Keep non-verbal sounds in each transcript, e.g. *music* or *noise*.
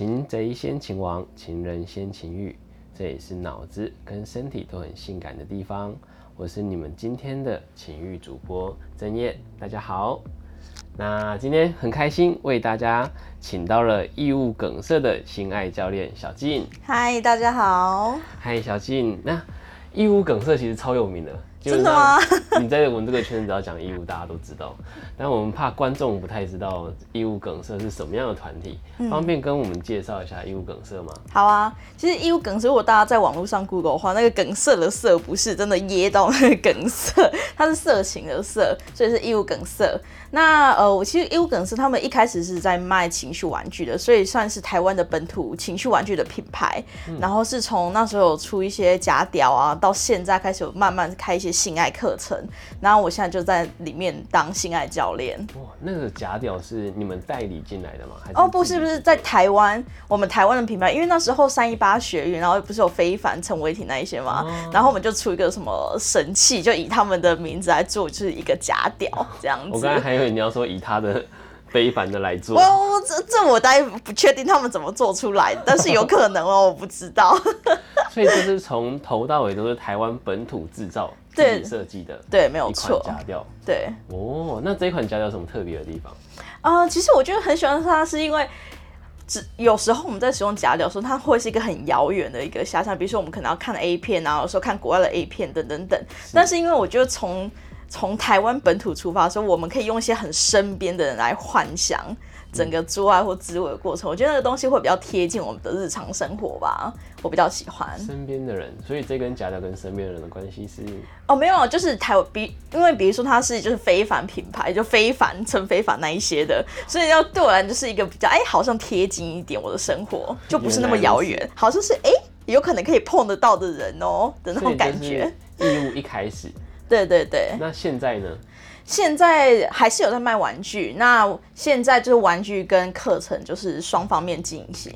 擒贼先擒王，擒人先擒欲，这也是脑子跟身体都很性感的地方。我是你们今天的情欲主播曾燕，大家好。那今天很开心为大家请到了异物梗塞的心爱教练小静。嗨，大家好。嗨，小静。那异物梗塞其实超有名的。真的吗？*laughs* 你在我们这个圈子只要讲义务，大家都知道。但我们怕观众不太知道义务梗社是什么样的团体，方便跟我们介绍一下义务梗社吗？好啊，其实义务梗社，如果大家在网络上 Google 的话，那个梗社的社不是真的噎到那个梗塞，它是色情的色，所以是义务梗社。那呃，我其实义务梗社他们一开始是在卖情绪玩具的，所以算是台湾的本土情绪玩具的品牌。然后是从那时候出一些假屌啊，到现在开始有慢慢开一些。性爱课程，然后我现在就在里面当性爱教练。哇，那个假屌是你们代理进来的吗？哦，不是，不是在台湾，我们台湾的品牌，因为那时候三一八学院，然后不是有非凡、陈伟霆那一些吗？然后我们就出一个什么神器，就以他们的名字来做，就是一个假屌这样子。我刚才还以为你要说以他的。*laughs* 非凡的来做，我，这这我当然不确定他们怎么做出来，但是有可能哦，我不知道。*laughs* 所以这是从头到尾都是台湾本土制造、自己设计的，对，没有错。夹调，对。哦，那这一款夹调有什么特别的地方？啊，其实我觉得很喜欢它，是因为只有时候我们在使用夹调的时候，它会是一个很遥远的一个遐想，比如说我们可能要看 A 片啊，有时候看国外的 A 片等等等。但是因为我觉得从从台湾本土出发的时候，我们可以用一些很身边的人来幻想整个做爱或滋味的过程。我觉得那个东西会比较贴近我们的日常生活吧，我比较喜欢。身边的人，所以这跟假屌跟身边的人的关系是？哦，没有，就是台比，因为比如说它是就是非凡品牌，就非凡陈非凡那一些的，所以要对我来就是一个比较哎，好像贴近一点我的生活，就不是那么遥远，好像是哎，有可能可以碰得到的人哦的那种感觉。义务一开始。对对对，那现在呢？现在还是有在卖玩具。那现在就是玩具跟课程就是双方面进行。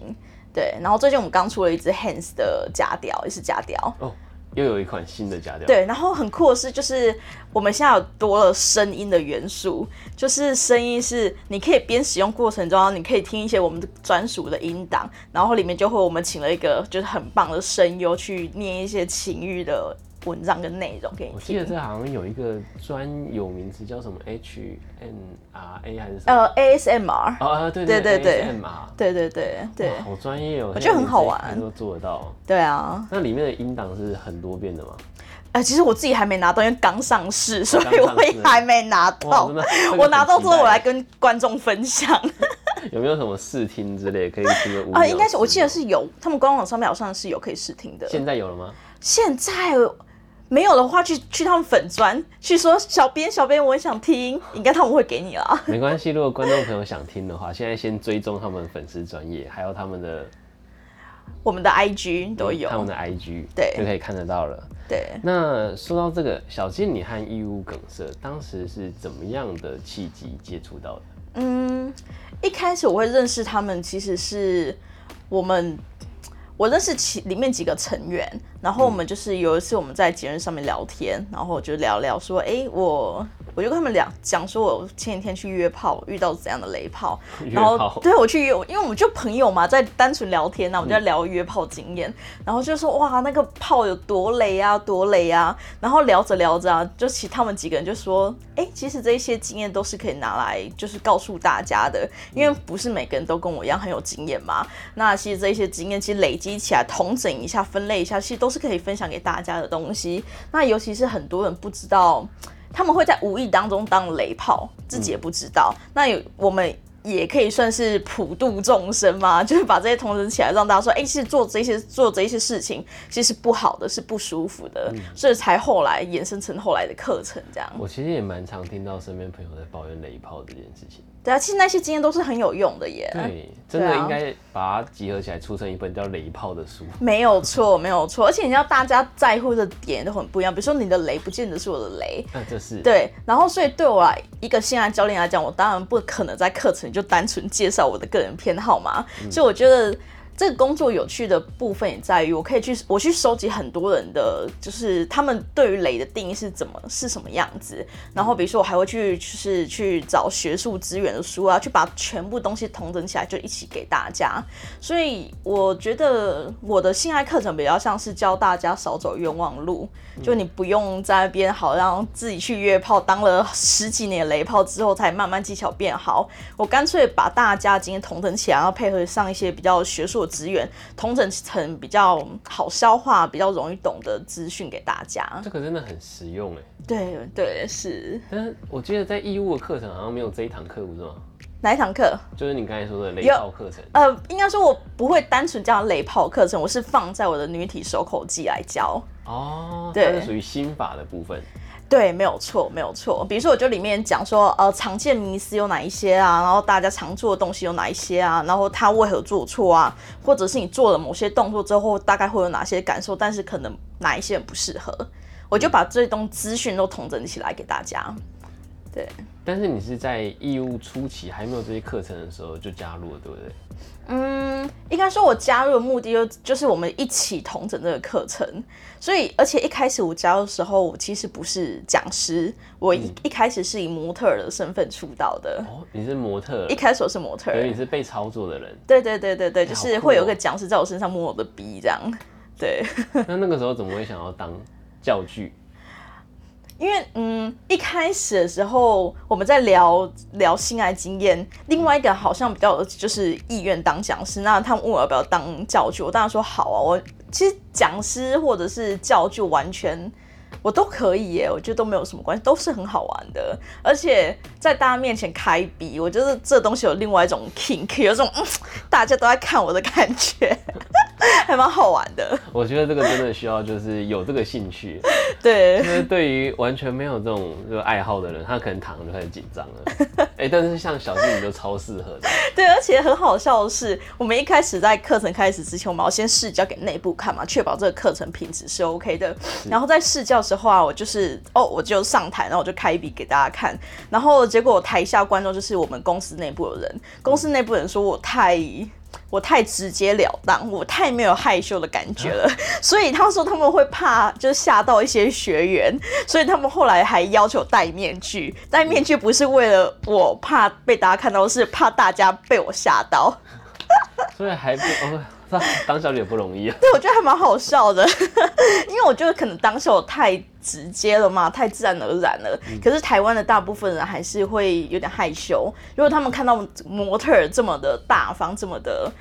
对，然后最近我们刚出了一只 Hands 的假屌，也是假屌。哦，又有一款新的假屌。对，然后很酷的是，就是我们现在有多了声音的元素，就是声音是你可以边使用过程中，你可以听一些我们专属的音档，然后里面就会我们请了一个就是很棒的声优去念一些情欲的。文章跟内容给你。我记得这好像有一个专有名词叫什么 H N R A 还是什么？呃，A S M R。啊，对对对对，M R。对对对对。好专业哦，我觉得很好玩，都做得到。对啊。那里面的音档是很多遍的吗？哎，其实我自己还没拿到，因为刚上市，所以我也还没拿到。*laughs* 我拿到之后，我来跟观众分享。有没有什么试听之类可以听的？啊，应该是，我记得是有，他们官网上面好像是有可以试听的。现在有了吗？现在。没有的话，去去他们粉砖去说小编小编，我想听，应该他们会给你啦。*laughs* 没关系，如果观众朋友想听的话，现在先追踪他们粉丝专业，还有他们的我们的 IG 都有，他们的 IG 对就可以看得到了。对，那说到这个小金，你和义乌梗塞当时是怎么样的契机接触到的？嗯，一开始我会认识他们，其实是我们我认识其里面几个成员。然后我们就是有一次我们在节日上面聊天，然后就聊聊说，哎，我我就跟他们聊讲说，我前几天去约炮遇到怎样的雷炮，*laughs* 然后对我去约，因为我们就朋友嘛，在单纯聊天那我们就在聊约炮经验，然后就说哇，那个炮有多雷啊，多雷啊，然后聊着聊着啊，就其他们几个人就说，哎，其实这些经验都是可以拿来就是告诉大家的，因为不是每个人都跟我一样很有经验嘛，那其实这些经验其实累积起来，统整一下，分类一下，其实都。是可以分享给大家的东西，那尤其是很多人不知道，他们会在无意当中当雷炮，自己也不知道。那有我们也可以算是普度众生嘛，*laughs* 就是把这些同时起来，让大家说，哎，其实做这些做这些事情，其实不好的，是不舒服的，所以才后来衍生成后来的课程这样。我其实也蛮常听到身边朋友在抱怨雷炮这件事情。对啊，其实那些经验都是很有用的耶。对，真的应该把它集合起来，出成一本叫《雷炮》的书。没有错，*laughs* 没有错。而且你知道，大家在乎的点都很不一样。比如说，你的雷不见得是我的雷。那这是。对，然后所以对我来一个新来教练来讲，我当然不可能在课程就单纯介绍我的个人偏好嘛。所以我觉得。这个工作有趣的部分也在于，我可以去我去收集很多人的，就是他们对于雷的定义是怎么是什么样子。然后比如说我还会去就是去找学术资源的书啊，去把全部东西统整起来，就一起给大家。所以我觉得我的性爱课程比较像是教大家少走冤枉路，就你不用在那边好像自己去约炮，当了十几年雷炮之后才慢慢技巧变好。我干脆把大家今天统整起来，然后配合上一些比较学术。资源统整成比较好消化、比较容易懂的资讯给大家，这个真的很实用哎。对对是。但是我记得在义务的课程好像没有这一堂课，不是吗？哪一堂课？就是你刚才说的雷炮课程。呃，应该说我不会单纯叫雷炮课程，我是放在我的女体手口技来教。哦，对，是属于心法的部分。对，没有错，没有错。比如说，我就里面讲说，呃，常见迷思有哪一些啊？然后大家常做的东西有哪一些啊？然后他为何做错啊？或者是你做了某些动作之后，大概会有哪些感受？但是可能哪一些不适合，我就把这东资讯都统整起来给大家。对。但是你是在义务初期还没有这些课程的时候就加入了，对不对？嗯，应该说我加入的目的就就是我们一起同整这个课程，所以而且一开始我加入的时候，我其实不是讲师，我一一开始是以模特的身份出道的。哦，你是模特？一开始我是模特，所以你是被操作的人。对对对对对，就是会有个讲师在我身上摸我的鼻这样。对。*laughs* 那那个时候怎么会想要当教具？因为嗯，一开始的时候我们在聊聊性爱经验，另外一个好像比较就是意愿当讲师，那他们问我要不要当教具，我当然说好啊。我其实讲师或者是教具完全我都可以耶，我觉得都没有什么关系，都是很好玩的。而且在大家面前开笔，我觉得这东西有另外一种 *laughs* kink，有种大家都在看我的感觉。*laughs* 还蛮好玩的，我觉得这个真的需要就是有这个兴趣，*laughs* 对，因为对于完全没有这种就爱好的人，他可能躺着就开始紧张了。哎，但是像小静你就超适合的。*laughs* 对，而且很好笑的是，我们一开始在课程开始之前，我们要先试教给内部看嘛，确保这个课程品质是 OK 的。然后在试教时候啊，我就是哦，我就上台，然后我就开笔给大家看，然后结果台下观众就是我们公司内部的人，公司内部人说我太。我太直截了当，我太没有害羞的感觉了，*laughs* 所以他说他们会怕，就是吓到一些学员，*laughs* 所以他们后来还要求戴面具。戴面具不是为了我怕被大家看到，是怕大家被我吓到。*laughs* 所以还不。当小姐不容易啊！对，我觉得还蛮好笑的，因为我觉得可能当时我太直接了嘛，太自然而然了。可是台湾的大部分人还是会有点害羞，如果他们看到模特这么的大方，这么的。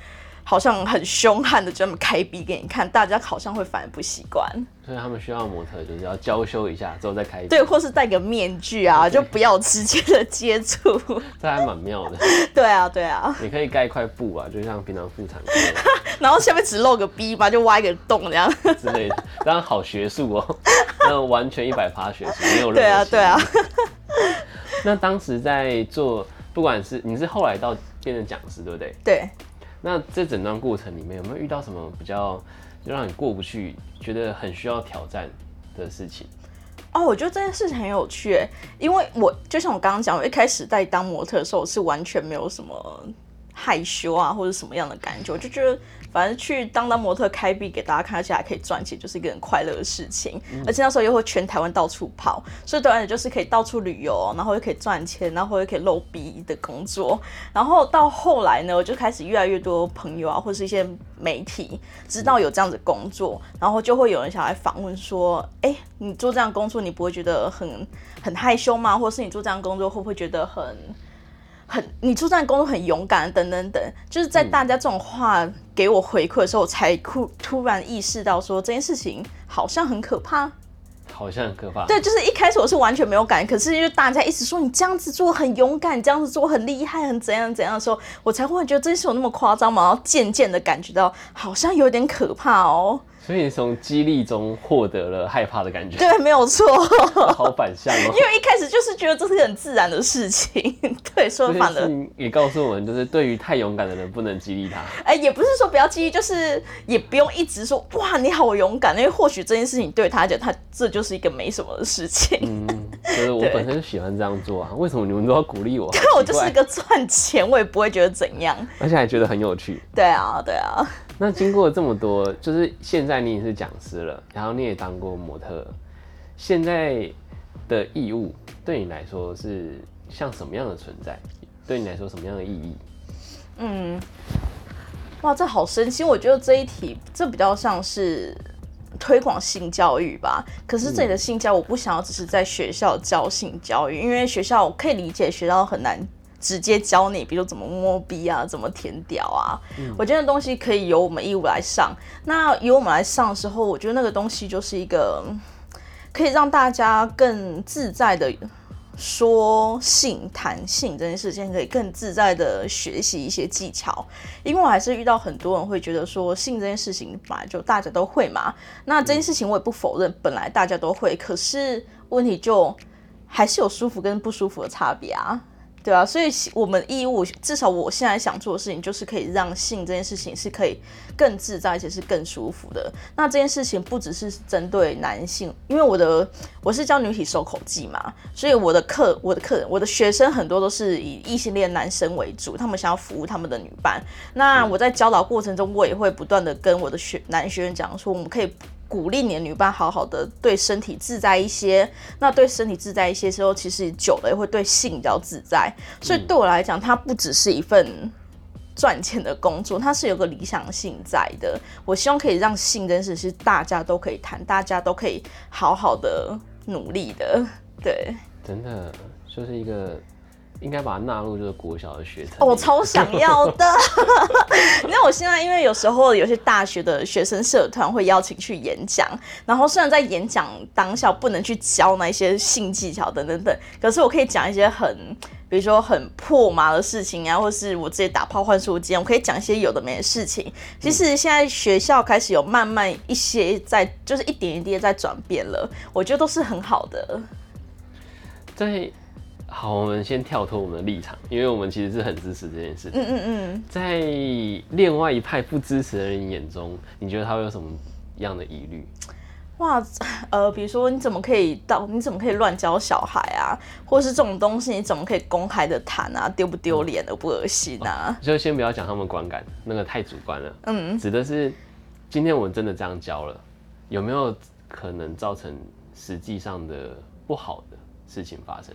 好像很凶悍的这么开逼给你看，大家好像会反而不习惯。所以他们需要模特，就是要娇羞一下之后再开。对，或是戴个面具啊，就不要直接的接触。这还蛮妙的。*laughs* 对啊，对啊。你可以盖一块布啊，就像平常妇产科。*laughs* 然后下面只露个逼吧，就挖一个洞这样。之类的，当然好学术哦。*laughs* 那完全一百趴学术，没有任何。对啊，对啊。那当时在做，不管是你是后来到变成讲师，对不对？对。那这整段过程里面有没有遇到什么比较就让你过不去、觉得很需要挑战的事情？哦，我觉得这件事情很有趣，因为我就像我刚刚讲，我一开始在当模特的时候是完全没有什么害羞啊或者什么样的感觉，我就觉得。反正去当当模特开币给大家看，而且还可以赚钱，就是一个很快乐的事情。而且那时候又会全台湾到处跑，所以对而就是可以到处旅游，然后又可以赚钱，然后又可以露逼的工作。然后到后来呢，我就开始越来越多朋友啊，或者是一些媒体知道有这样子工作，然后就会有人想来访问说：“哎，你做这样工作，你不会觉得很很害羞吗？或者是你做这样工作会不会觉得很？”很，你出战工作很勇敢，等等等，就是在大家这种话给我回馈的时候，我才突突然意识到说这件事情好像很可怕，好像很可怕。对，就是一开始我是完全没有感觉，可是因为大家一直说你这样子做很勇敢，这样子做很厉害，很怎样怎样的时候，我才忽然觉得这件事有那么夸张嘛？然后渐渐的感觉到好像有点可怕哦。所以你从激励中获得了害怕的感觉，对，没有错，*laughs* 好反向哦。因为一开始就是觉得这是很自然的事情，对，说反了。也告诉我们，就是对于太勇敢的人不能激励他。哎，也不是说不要激励，就是也不用一直说哇你好勇敢，因为或许这件事情对他讲，他这就是一个没什么的事情。就是我本身就喜欢这样做啊，为什么你们都要鼓励我？*laughs* 我就是一个赚钱，我也不会觉得怎样，*laughs* 而且还觉得很有趣。对啊，对啊。*laughs* 那经过这么多，就是现在你也是讲师了，然后你也当过模特，现在的义务对你来说是像什么样的存在？对你来说什么样的意义？嗯，哇，这好深心。我觉得这一题这比较像是推广性教育吧。可是这里的性教，我不想要只是在学校教性教育，因为学校我可以理解，学校很难直接教你，比如怎么摸逼啊，怎么填屌啊。我觉得东西可以由我们义务来上。那由我们来上的时候，我觉得那个东西就是一个可以让大家更自在的。说性谈性这件事情，可以更自在的学习一些技巧，因为我还是遇到很多人会觉得说性这件事情本来就大家都会嘛，那这件事情我也不否认，本来大家都会，可是问题就还是有舒服跟不舒服的差别啊。对啊，所以我们义务至少我现在想做的事情，就是可以让性这件事情是可以更自在，而且是更舒服的。那这件事情不只是针对男性，因为我的我是教女体收口技嘛，所以我的客、我的客人、我的学生很多都是以异性恋男生为主，他们想要服务他们的女伴。那我在教导过程中，我也会不断的跟我的学男学员讲说，我们可以。鼓励你的女伴好好的对身体自在一些，那对身体自在一些之后，其实久了也会对性比较自在。所以对我来讲，它不只是一份赚钱的工作，它是有个理想性在的。我希望可以让性这件事是大家都可以谈，大家都可以好好的努力的。对，真的就是一个。应该把它纳入就是国小的学程。我超想要的。*laughs* 因为我现在因为有时候有些大学的学生社团会邀请去演讲，然后虽然在演讲当下不能去教那些性技巧等等等，可是我可以讲一些很，比如说很破麻的事情啊，或是我自己打炮换书间，我可以讲一些有的没的事情。其实现在学校开始有慢慢一些在，就是一点一滴在转变了，我觉得都是很好的。在。好，我们先跳脱我们的立场，因为我们其实是很支持这件事。嗯嗯嗯。在另外一派不支持的人眼中，你觉得他会有什么样的疑虑？哇，呃，比如说你怎么可以到？你怎么可以乱教小孩啊？或是这种东西你怎么可以公开的谈啊？丢不丢脸，恶不恶心啊？就先不要讲他们观感，那个太主观了。嗯。指的是今天我们真的这样教了，有没有可能造成实际上的不好的事情发生？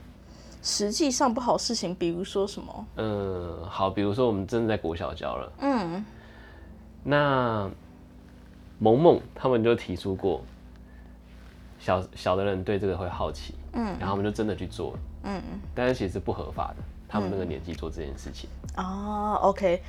实际上不好事情，比如说什么？嗯，好，比如说我们真的在国小教了，嗯，那萌萌他们就提出过，小小的人对这个会好奇，嗯，然后我们就真的去做了，嗯嗯，但是其实不合法的，他们那个年纪做这件事情。哦，OK，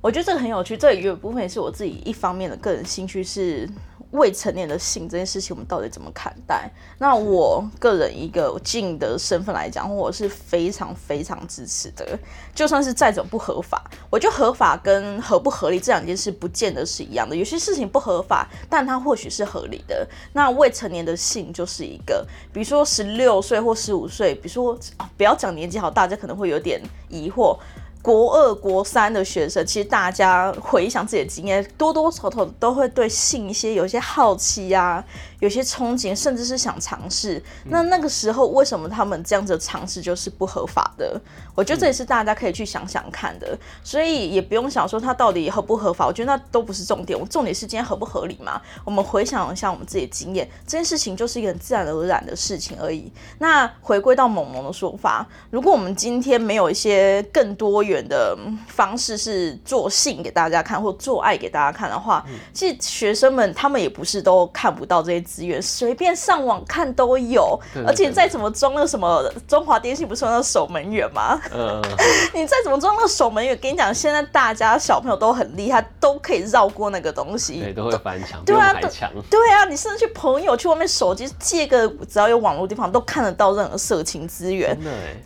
我觉得这个很有趣，这有一部分也是我自己一方面的个人兴趣是。未成年的性这件事情，我们到底怎么看待？那我个人一个进的身份来讲，我是非常非常支持的。就算是再怎么不合法，我觉得合法跟合不合理这两件事不见得是一样的。有些事情不合法，但它或许是合理的。那未成年的性就是一个，比如说十六岁或十五岁，比如说啊不要讲年纪好，大家可能会有点疑惑。国二、国三的学生，其实大家回想自己的经验，多多少少都会对性一些有一些好奇呀。有些憧憬，甚至是想尝试。那那个时候，为什么他们这样子尝试就是不合法的？我觉得这也是大家可以去想想看的。所以也不用想说它到底合不合法，我觉得那都不是重点。我重点是今天合不合理嘛？我们回想一下我们自己的经验，这件事情就是一个很自然而然的事情而已。那回归到萌萌的说法，如果我们今天没有一些更多元的方式是做性给大家看，或做爱给大家看的话，其实学生们他们也不是都看不到这些。资源随便上网看都有，而且再怎么装那个什么中华电信不是那个守门员吗？嗯，*laughs* 你再怎么装那个守门员，跟你讲，现在大家小朋友都很厉害，都可以绕过那个东西，对，都会翻墙，对啊，*laughs* 对啊，你甚至去朋友去外面手机借个，只要有网络地方都看得到任何色情资源，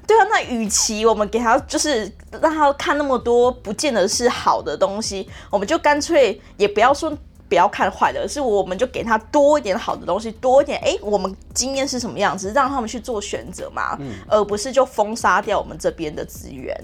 对啊，那与其我们给他就是让他看那么多不见得是好的东西，我们就干脆也不要说。不要看坏的，是我们就给他多一点好的东西，多一点哎，我们经验是什么样子，让他们去做选择嘛，而不是就封杀掉我们这边的资源。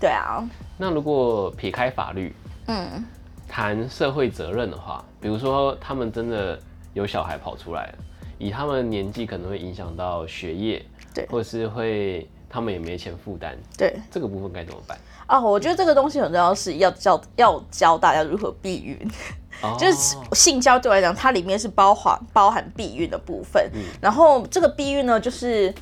对啊。那如果撇开法律，嗯，谈社会责任的话，比如说他们真的有小孩跑出来了，以他们年纪可能会影响到学业对或是会他们也没钱负担，对这个部分该怎么办？啊，我觉得这个东西很重要，是要教要教大家如何避孕。哦就是性交对我来讲，它里面是包含包含避孕的部分。然后这个避孕呢，就是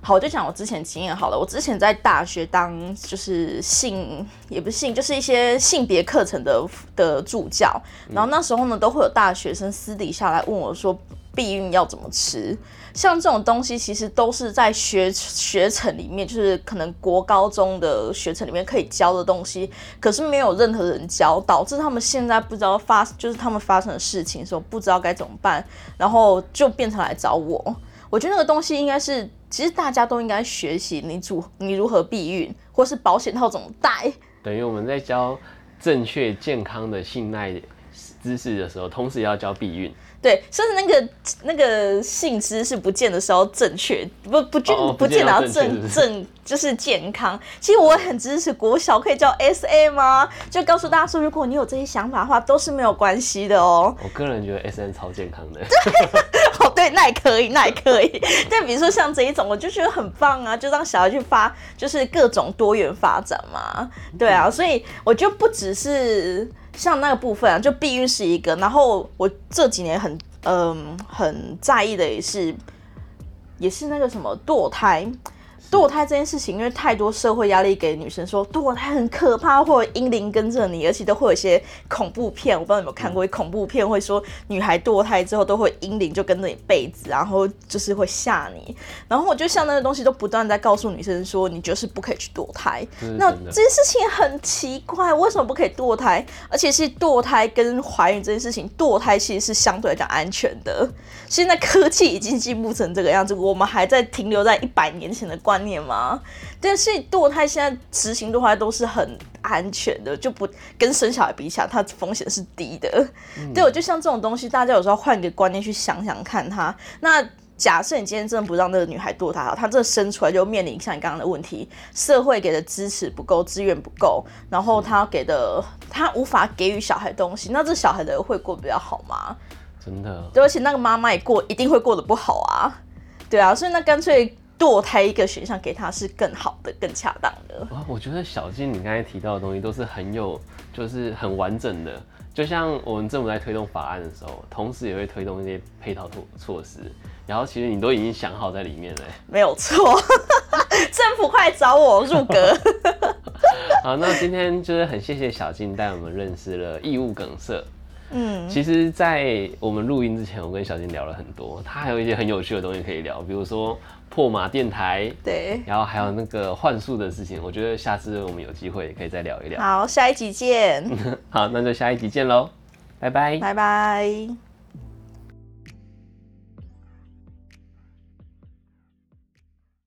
好，我就讲我之前经验好了。我之前在大学当就是性也不是性，就是一些性别课程的的助教。然后那时候呢，都会有大学生私底下来问我说，避孕要怎么吃？像这种东西，其实都是在学学程里面，就是可能国高中的学程里面可以教的东西，可是没有任何人教，导致他们现在不知道发，就是他们发生的事情的时候不知道该怎么办，然后就变成来找我。我觉得那个东西应该是，其实大家都应该学习你主你如何避孕，或是保险套怎么戴。等于我们在教正确健康的性爱知识的时候，同时也要教避孕。对，甚至那个那个性知识不见得是要正确，不不见、哦不见得要正正正 *laughs* 就是健康。其实我很支持国小可以叫 S A 吗？就告诉大家说，如果你有这些想法的话，都是没有关系的哦。我个人觉得 S N 超健康的，*laughs* 哦，对，那也可以，那也可以。*laughs* 但比如说像这一种，我就觉得很棒啊，就让小孩去发，就是各种多元发展嘛。对啊，所以我就不只是像那个部分啊，就避孕是一个。然后我这几年很嗯、很在意的也是，也是那个什么堕胎。堕胎这件事情，因为太多社会压力给女生说堕胎很可怕，或者阴灵跟着你，而且都会有一些恐怖片，我不知道你有没有看过，恐怖片会说女孩堕胎之后都会阴灵就跟着你被子，然后就是会吓你。然后我就像那个东西都不断在告诉女生说，你就是不可以去堕胎。那这件事情很奇怪，为什么不可以堕胎？而且是堕胎跟怀孕这件事情，堕胎其实是相对来讲安全的。现在科技已经进步成这个样子，我们还在停留在一百年前的观念吗？但是堕胎现在执行堕胎都是很安全的，就不跟生小孩比起来，它风险是低的。对，我就像这种东西，大家有时候换个观念去想想看它。那假设你今天真的不让那个女孩堕胎好，她这生出来就面临像你刚刚的问题，社会给的支持不够，资源不够，然后她给的她无法给予小孩东西，那这小孩的会过得比较好吗？真的。对，而且那个妈妈也过一定会过得不好啊，对啊，所以那干脆堕胎一个选项给他是更好的、更恰当的。哇，我觉得小金你刚才提到的东西都是很有，就是很完整的。就像我们政府在推动法案的时候，同时也会推动一些配套措措施，然后其实你都已经想好在里面了。没有错，*laughs* 政府快找我入阁。*laughs* 好，那今天就是很谢谢小金带我们认识了异物梗塞。嗯，其实，在我们录音之前，我跟小金聊了很多，他还有一些很有趣的东西可以聊，比如说破马电台，对，然后还有那个幻术的事情。我觉得下次我们有机会也可以再聊一聊。好，下一集见，*laughs* 好，那就下一集见喽，拜拜。拜拜。